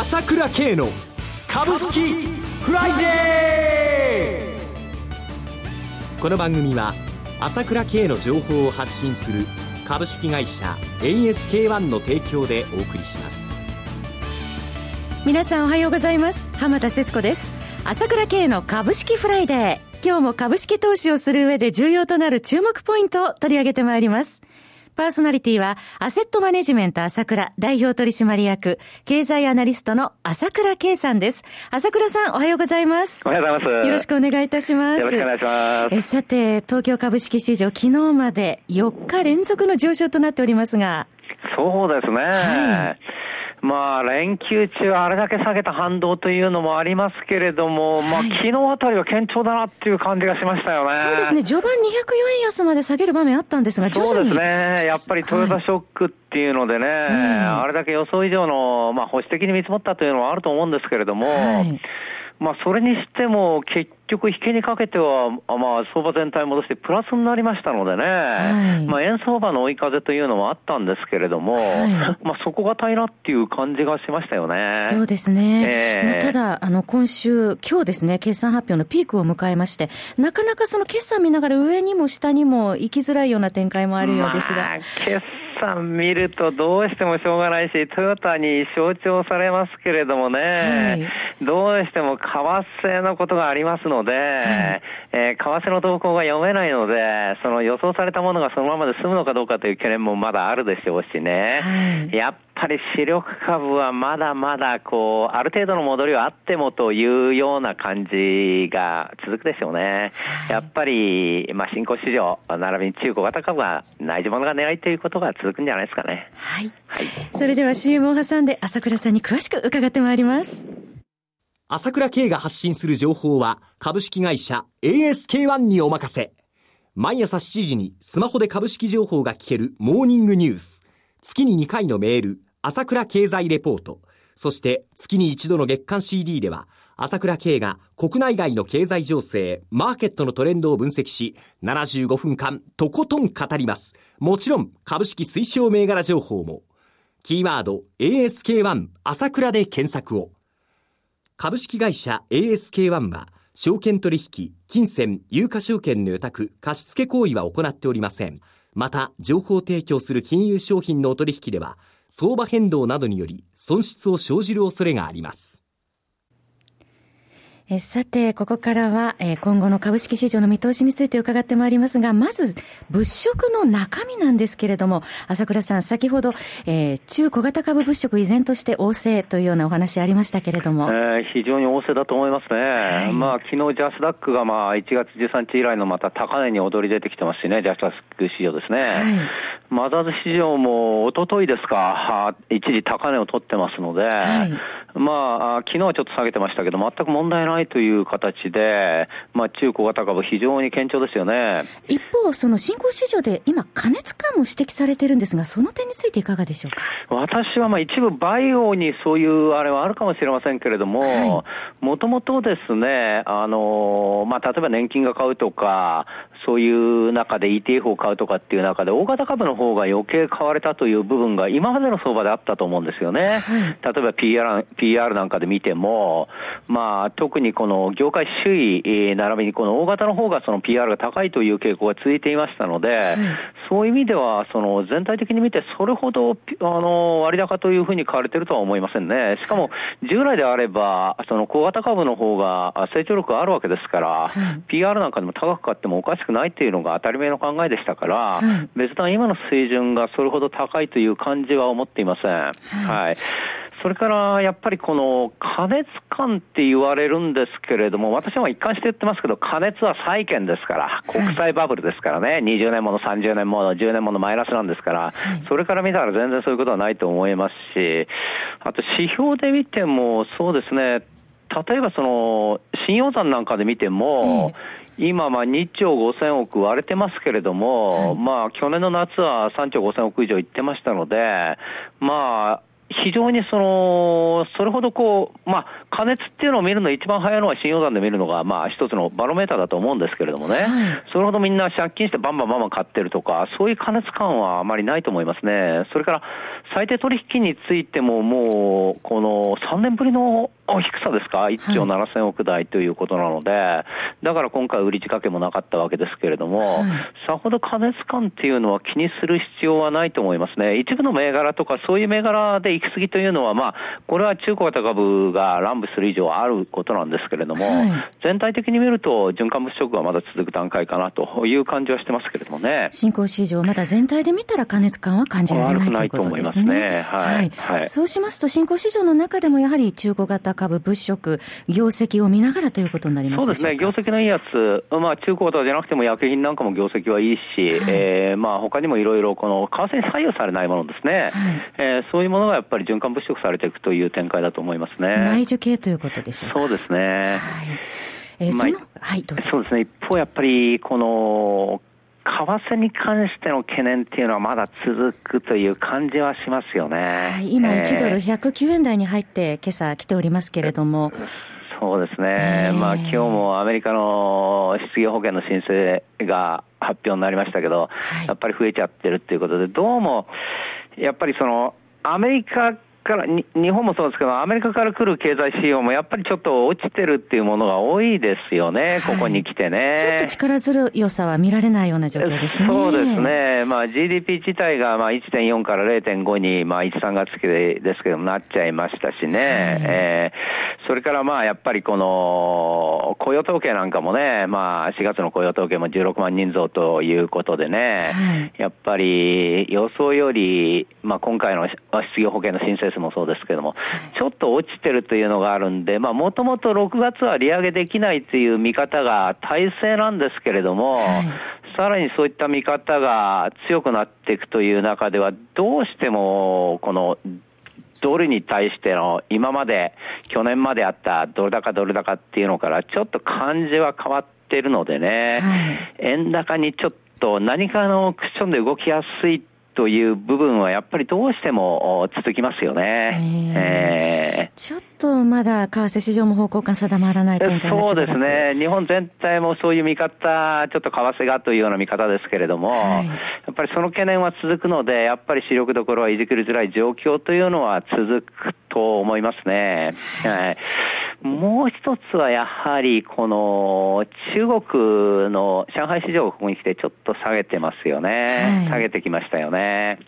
朝倉慶の株式フライデー。この番組は朝倉慶の情報を発信する株式会社 ASK-1 の提供でお送りします。皆さんおはようございます。浜田節子です。朝倉慶の株式フライデー。今日も株式投資をする上で重要となる注目ポイントを取り上げてまいります。パーソナリティは、アセットマネジメント朝倉代表取締役、経済アナリストの朝倉慶さんです。朝倉さん、おはようございます。おはようございます。よろしくお願いいたします。よろしくお願いします。えさて、東京株式市場、昨日まで4日連続の上昇となっておりますが。そうですね。はいまあ、連休中、あれだけ下げた反動というのもありますけれども、まあ、昨日あたりは堅調だなっていう感じがしましたよね。そうですね、序盤204円安まで下げる場面あったんですが、そうですね、やっぱりトヨタショックっていうのでね、はい、あれだけ予想以上の、まあ、保守的に見積もったというのはあると思うんですけれども、はいまあ、それにしても、結局、引けにかけては、まあ、相場全体戻してプラスになりましたのでね、はい、まあ、円相場の追い風というのもあったんですけれども、はい、まあ、そこが平らっていう感じがしましたよね。そうですね。えー、まあ、ただ、あの、今週、今日ですね、決算発表のピークを迎えまして、なかなかその決算見ながら上にも下にも行きづらいような展開もあるようですが。まあ算見るとどうしてもしょうがないし、トヨタに象徴されますけれどもね、はい、どうしても為替のことがありますので、はい、えー、為替の動向が読めないので、その予想されたものがそのままで済むのかどうかという懸念もまだあるでしょうしね、はい、やっぱり主力株はまだまだこう、ある程度の戻りはあってもというような感じが続くでしょうね。やっぱり、まあ、新興市場、並びに中小型株は内需物が狙いということが続くんじゃないですかね。はい。はい、それでは CM を挟んで朝倉さんに詳しく伺ってまいります。朝倉慶が発信する情報は株式会社 ASK-1 にお任せ。毎朝7時にスマホで株式情報が聞けるモーニングニュース。月に2回のメール。朝倉経済レポート、そして月に一度の月間 CD では、朝倉慶が国内外の経済情勢、マーケットのトレンドを分析し、75分間とことん語ります。もちろん、株式推奨銘柄情報も。キーワード ASK1 朝倉で検索を。株式会社 ASK1 は、証券取引、金銭、有価証券の予託、貸付行為は行っておりません。また、情報提供する金融商品のお取引では、相場変動などにより損失を生じる恐れがあります。えさて、ここからは、え今後の株式市場の見通しについて伺ってまいりますが、まず、物色の中身なんですけれども、朝倉さん、先ほど、えー、中小型株物色依然として旺盛というようなお話ありましたけれども。えー、非常に旺盛だと思いますね。はい、まあ、昨日ジャスダックがまあ、1月13日以来のまた高値に踊り出てきてますしね、ジャスダック市場ですね。はい、マザーズ市場も、おとといですか、一時高値を取ってますので、はい、まあ、昨日はちょっと下げてましたけど、全く問題ないないという形で、まあ、中小型株、非常に堅調ですよね。一方、その新興市場で今、過熱感も指摘されてるんですが、その点についていかがでしょうか？私はまあ一部、バイオにそういうあれはあるかもしれませんけれども、もともとですね、あのまあ、例えば年金が買うとか、そういう中で ETF を買うとかっていう中で、大型株の方が余計買われたという部分が今までの相場であったと思うんですよね。はい、例えば PR, PR なんかで見ても、まあ、特にこの業界首位、並びにこの大型の方がその PR が高いという傾向が続いていましたので、はい、そういう意味では、その全体的に見て、それほどあの割高というふうに買われてるとは思いませんね。しかも、従来であれば、その小型株の方が成長力があるわけですから、はい、PR なんかでも高く買ってもおかしくないっていうのが当たり前の考えでしたから、はい、別段今の水準がそれほど高いという感じは思っていません。はいそれからやっぱりこの過熱感って言われるんですけれども、私は一貫して言ってますけど、過熱は債券ですから、国際バブルですからね、20年もの、30年もの、10年ものマイナスなんですから、それから見たら全然そういうことはないと思いますし、あと指標で見ても、そうですね、例えばその、信用残なんかで見ても、今、まあ2兆5000億割れてますけれども、はい、まあ去年の夏は3兆5000億以上いってましたので、まあ非常にその、それほどこう、まあ、加熱っていうのを見るの一番早いのは信用団で見るのが、まあ、一つのバロメーターだと思うんですけれどもね、はい、それほどみんな借金してバンバンバンバン買ってるとか、そういう加熱感はあまりないと思いますね。それから、最低取引についてももう、この3年ぶりの低さですか、1兆7000億台ということなので、はい、だから今回、売り仕掛けもなかったわけですけれども、はい、さほど加熱感っていうのは気にする必要はないと思いますね。一部の銘柄とか、そういう銘柄で行き過ぎというのは、まあ、これは中古型株が乱舞する以上あることなんですけれども、はい、全体的に見ると、循環物色はまだ続く段階かなという感じはしてますけれどもね。新興市場、まだ全体で見たら加熱感は感じられないということですね。ねはい、はい。そうしますと、新興市場の中でもやはり中古型株、物色、業績を見ながらということになりますそうですね、業績のいいやつ、まあ、中古とかじゃなくても薬品なんかも業績はいいし、はい、えー、まあ他にもいろいろ、この為替に左右されないものですね、はい、えー、そういうものがやっぱり循環物色されていくという展開だと思いますね。内需系ということでしょうそうですね。はい。えー、まあ、はい、どうぞ。そうですね、一方やっぱり、この、為替に関しての懸念っていうのはまだ続くという感じはしますよね。はい、今1ドル109円台に入って今朝来ておりますけれども。そうですね。まあ今日もアメリカの失業保険の申請が発表になりましたけど、はい、やっぱり増えちゃってるっていうことで、どうも、やっぱりその、アメリカから日本もそうですけど、アメリカから来る経済指標もやっぱりちょっと落ちてるっていうものが多いですよね、ここに来てね。ちょっと力強さは見られないような状況ですね。そうですね。まあ GDP 自体がまあ1.4から0.5にまあ1、3月期ですけどもなっちゃいましたしね。はい、えー、それからまあやっぱりこの雇用統計なんかもね、まあ4月の雇用統計も16万人増ということでね、はい、やっぱり予想より、まあ今回の失業保険の申請数もそうですけども、ちょっと落ちてるというのがあるんで、まあ、もともと6月は利上げできないという見方が大勢なんですけれども、はい、さらにそういった見方が強くなっていくという中では、どうしても、この、ドルに対しての今まで、去年まであったドル高ドル高っていうのから、ちょっと感じは変わってるのでね、はい、円高にちょっと何かのクッションで動きやすいという部分はやっぱりどうしても続きますよね。えー、ちょっとまだ為替市場も方向感定まらない展開そうですね。日本全体もそういう見方、ちょっと為替がというような見方ですけれども、はい、やっぱりその懸念は続くので、やっぱり視力どころはいじくりづらい状況というのは続くと思いますね。はいもう一つはやはり、この中国の上海市場がここに来てちょっと下げてますよね。はい、下げてきましたよね。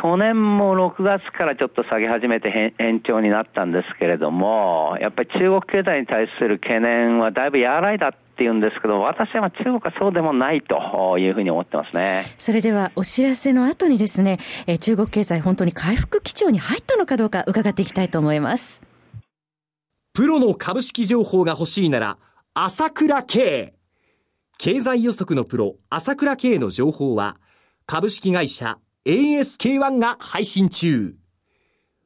去年も6月からちょっと下げ始めて延長になったんですけれども、やっぱり中国経済に対する懸念はだいぶ和らいだっていうんですけど、私は中国はそうでもないというふうに思ってますね。それではお知らせの後にですね、中国経済本当に回復基調に入ったのかどうか伺っていきたいと思います。プロの株式情報が欲しいなら、朝倉慶。経済予測のプロ、朝倉慶の情報は、株式会社 ASK1 が配信中。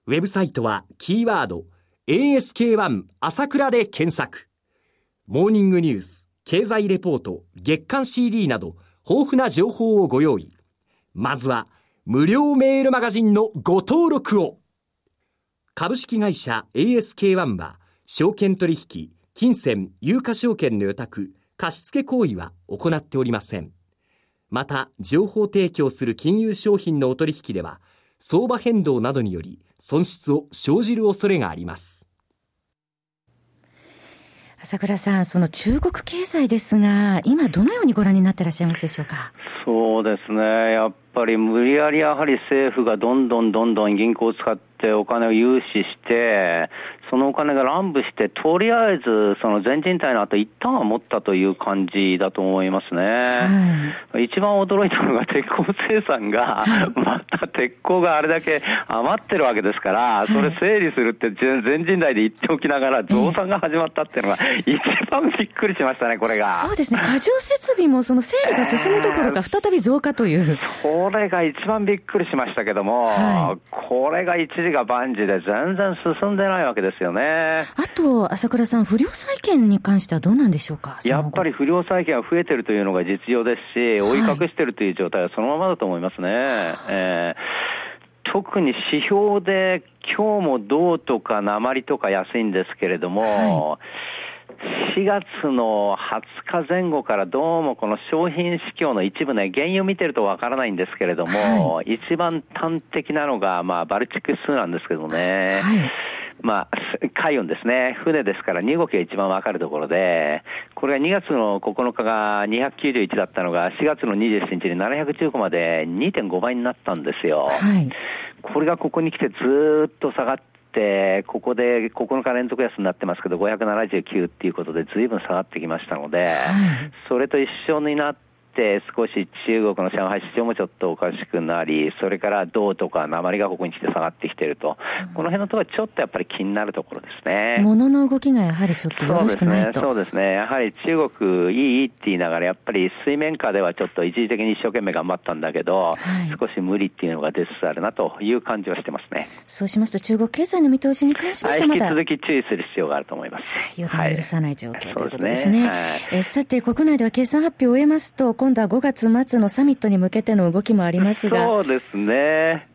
ウェブサイトは、キーワード、ASK1 朝倉で検索。モーニングニュース、経済レポート、月間 CD など、豊富な情報をご用意。まずは、無料メールマガジンのご登録を。株式会社 ASK1 は、証券取引、金銭、有価証券の予託、貸付行為は行っておりません。また、情報提供する金融商品のお取引では、相場変動などにより損失を生じる恐れがあります。朝倉さん、その中国経済ですが、今どのようにご覧になっていらっしゃいますでしょうか？そうですね。やっぱり無理やりやはり政府がどんどんどんどん銀行を使ってお金を融資して、そのお金が乱舞して、とりあえずその全人体の後、一旦は持ったという感じだと思いますね。はい、一番驚いたのが鉄鋼生産が、また鉄鋼があれだけ余ってるわけですから、それ整理するって全人代で言っておきながら、増産が始まったっていうのが、一番びっくりしましたね、これが。そうですね、過剰設備もその整理が進むどころか、再び増加という。これが一番びっくりしましたけども、はい、これが一時が万事で全然進んでないわけですですよね。あと、朝倉さん、不良債権に関してはどうなんでしょうか？やっぱり不良債権は増えてるというのが実情ですし、追い隠してるという状態はそのままだと思いますね。はい、えー特に指標で今日も銅とか鉛とか安いんですけれども、はい4月の20日前後からどうもこの商品市況の一部ね、原油見てるとわからないんですけれども、はい、一番端的なのが、まあ、バルチック数なんですけどね。はいまあ、海運ですね。船ですから荷動きが一番わかるところで、これが2月の9日が291だったのが、4月の27日に715まで2.5倍になったんですよ。はい、これがここに来てずっと下がって、ここで9日連続安になってますけど、579っていうことで、ずいぶん下がってきましたので、はい、それと一緒になって、て少し中国の上海市場もちょっとおかしくなり、それから銅とか鉛がここに来て下がってきてると、うん、この辺のところはちょっとやっぱり気になるところですね。物の動きがやはりちょっとよろしくないとそうですね、そうですね。やはり中国いいって言いながら、やっぱり水面下ではちょっと一時的に一生懸命頑張ったんだけど、はい、少し無理っていうのが出つつあるなという感じはしてますね。そうしますと、中国経済の見通しに関しましてまた、はい、引き続き注意する必要があると思います。予断を許さない状況、はい、ということですね。すねはい、えさて、国内では決算発表を終えますと、今度は5月末月のサミットに向けての動きもありますが。そうですね。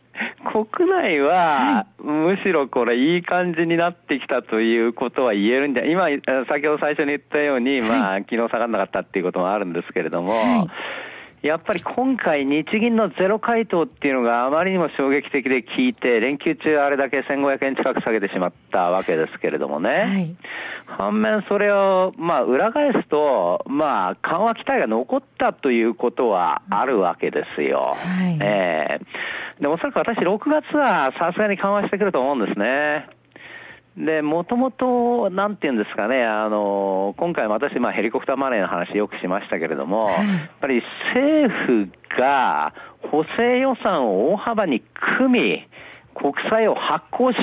国内は、むしろこれ、いい感じになってきたということは言えるんじゃ、今、先ほど最初に言ったように、まあ、昨日下がらなかったっていうこともあるんですけれども、はいやっぱり今回、日銀のゼロ回答っていうのがあまりにも衝撃的で聞いて、連休中あれだけ1500円近く下げてしまったわけですけれどもね。はい、反面、それを、まあ、裏返すと、まあ、緩和期待が残ったということはあるわけですよ。はい、ええー、で、おそらく私、6月はさすがに緩和してくると思うんですね。で、もともと、なんていうんですかね、あの、今回私、まあ、ヘリコプターマネーの話よくしましたけれども、やっぱり政府が補正予算を大幅に組み、国債を発行し、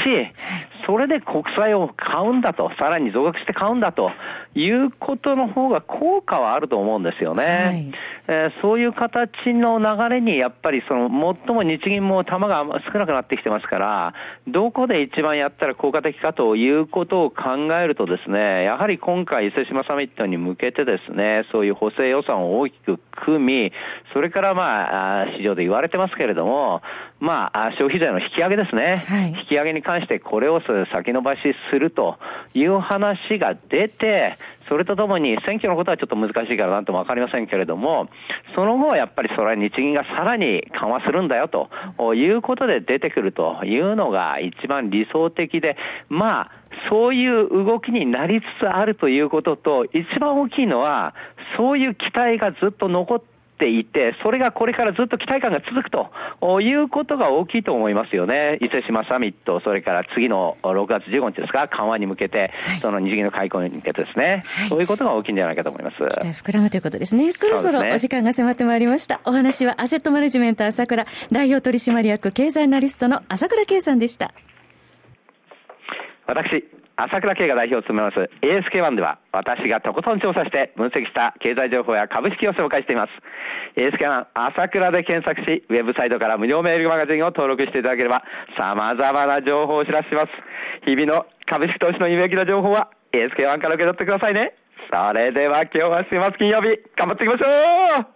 それで国債を買うんだと、さらに増額して買うんだということの方が効果はあると思うんですよね。はいえー、そういう形の流れにやっぱりその最も日銀も玉が少なくなってきてますから、どこで一番やったら効果的かということを考えるとですね、やはり今回伊勢志摩サミットに向けてですね、そういう補正予算を大きく組み、それからまあ、市場で言われてますけれども、まあ、消費税の引き上げですね、はい、引き上げに関してこれを先延ばしするという話が出て、それとともに選挙のことはちょっと難しいからなんとも分かりませんけれども、その後はやっぱりそれは日銀がさらに緩和するんだよということで出てくるというのが一番理想的で、まあ、そういう動きになりつつあるということと、一番大きいのは、そういう期待がずっと残ってていて、それがこれからずっと期待感が続くということが大きいと思いますよね。伊勢志摩サミット、それから次の6月15日ですか、緩和に向けて、その日銀の開口に向けてですね、はい、そういうことが大きいんじゃないかと思います。期待膨らむということですね。そろそろお時間が迫ってまいりました。お話はアセットマネジメント朝倉代表取締役経済アナリストの朝倉圭さんでした。私、朝倉慶が代表を務めます ASK1 では私がとことん調査して分析した経済情報や株式を紹介しています。ASK1 朝倉で検索し、ウェブサイトから無料メールマガジンを登録していただければ様々な情報をお知らせします。日々の株式投資の有益な情報は ASK1 から受け取ってくださいね。それでは今日は週末金曜日、頑張っていきましょう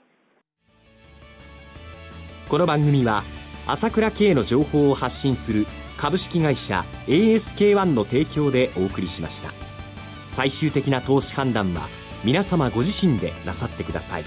この番組は朝倉慶の情報を発信する株式会社 ASK-1 の提供でお送りしました。最終的な投資判断は皆様ご自身でなさってください。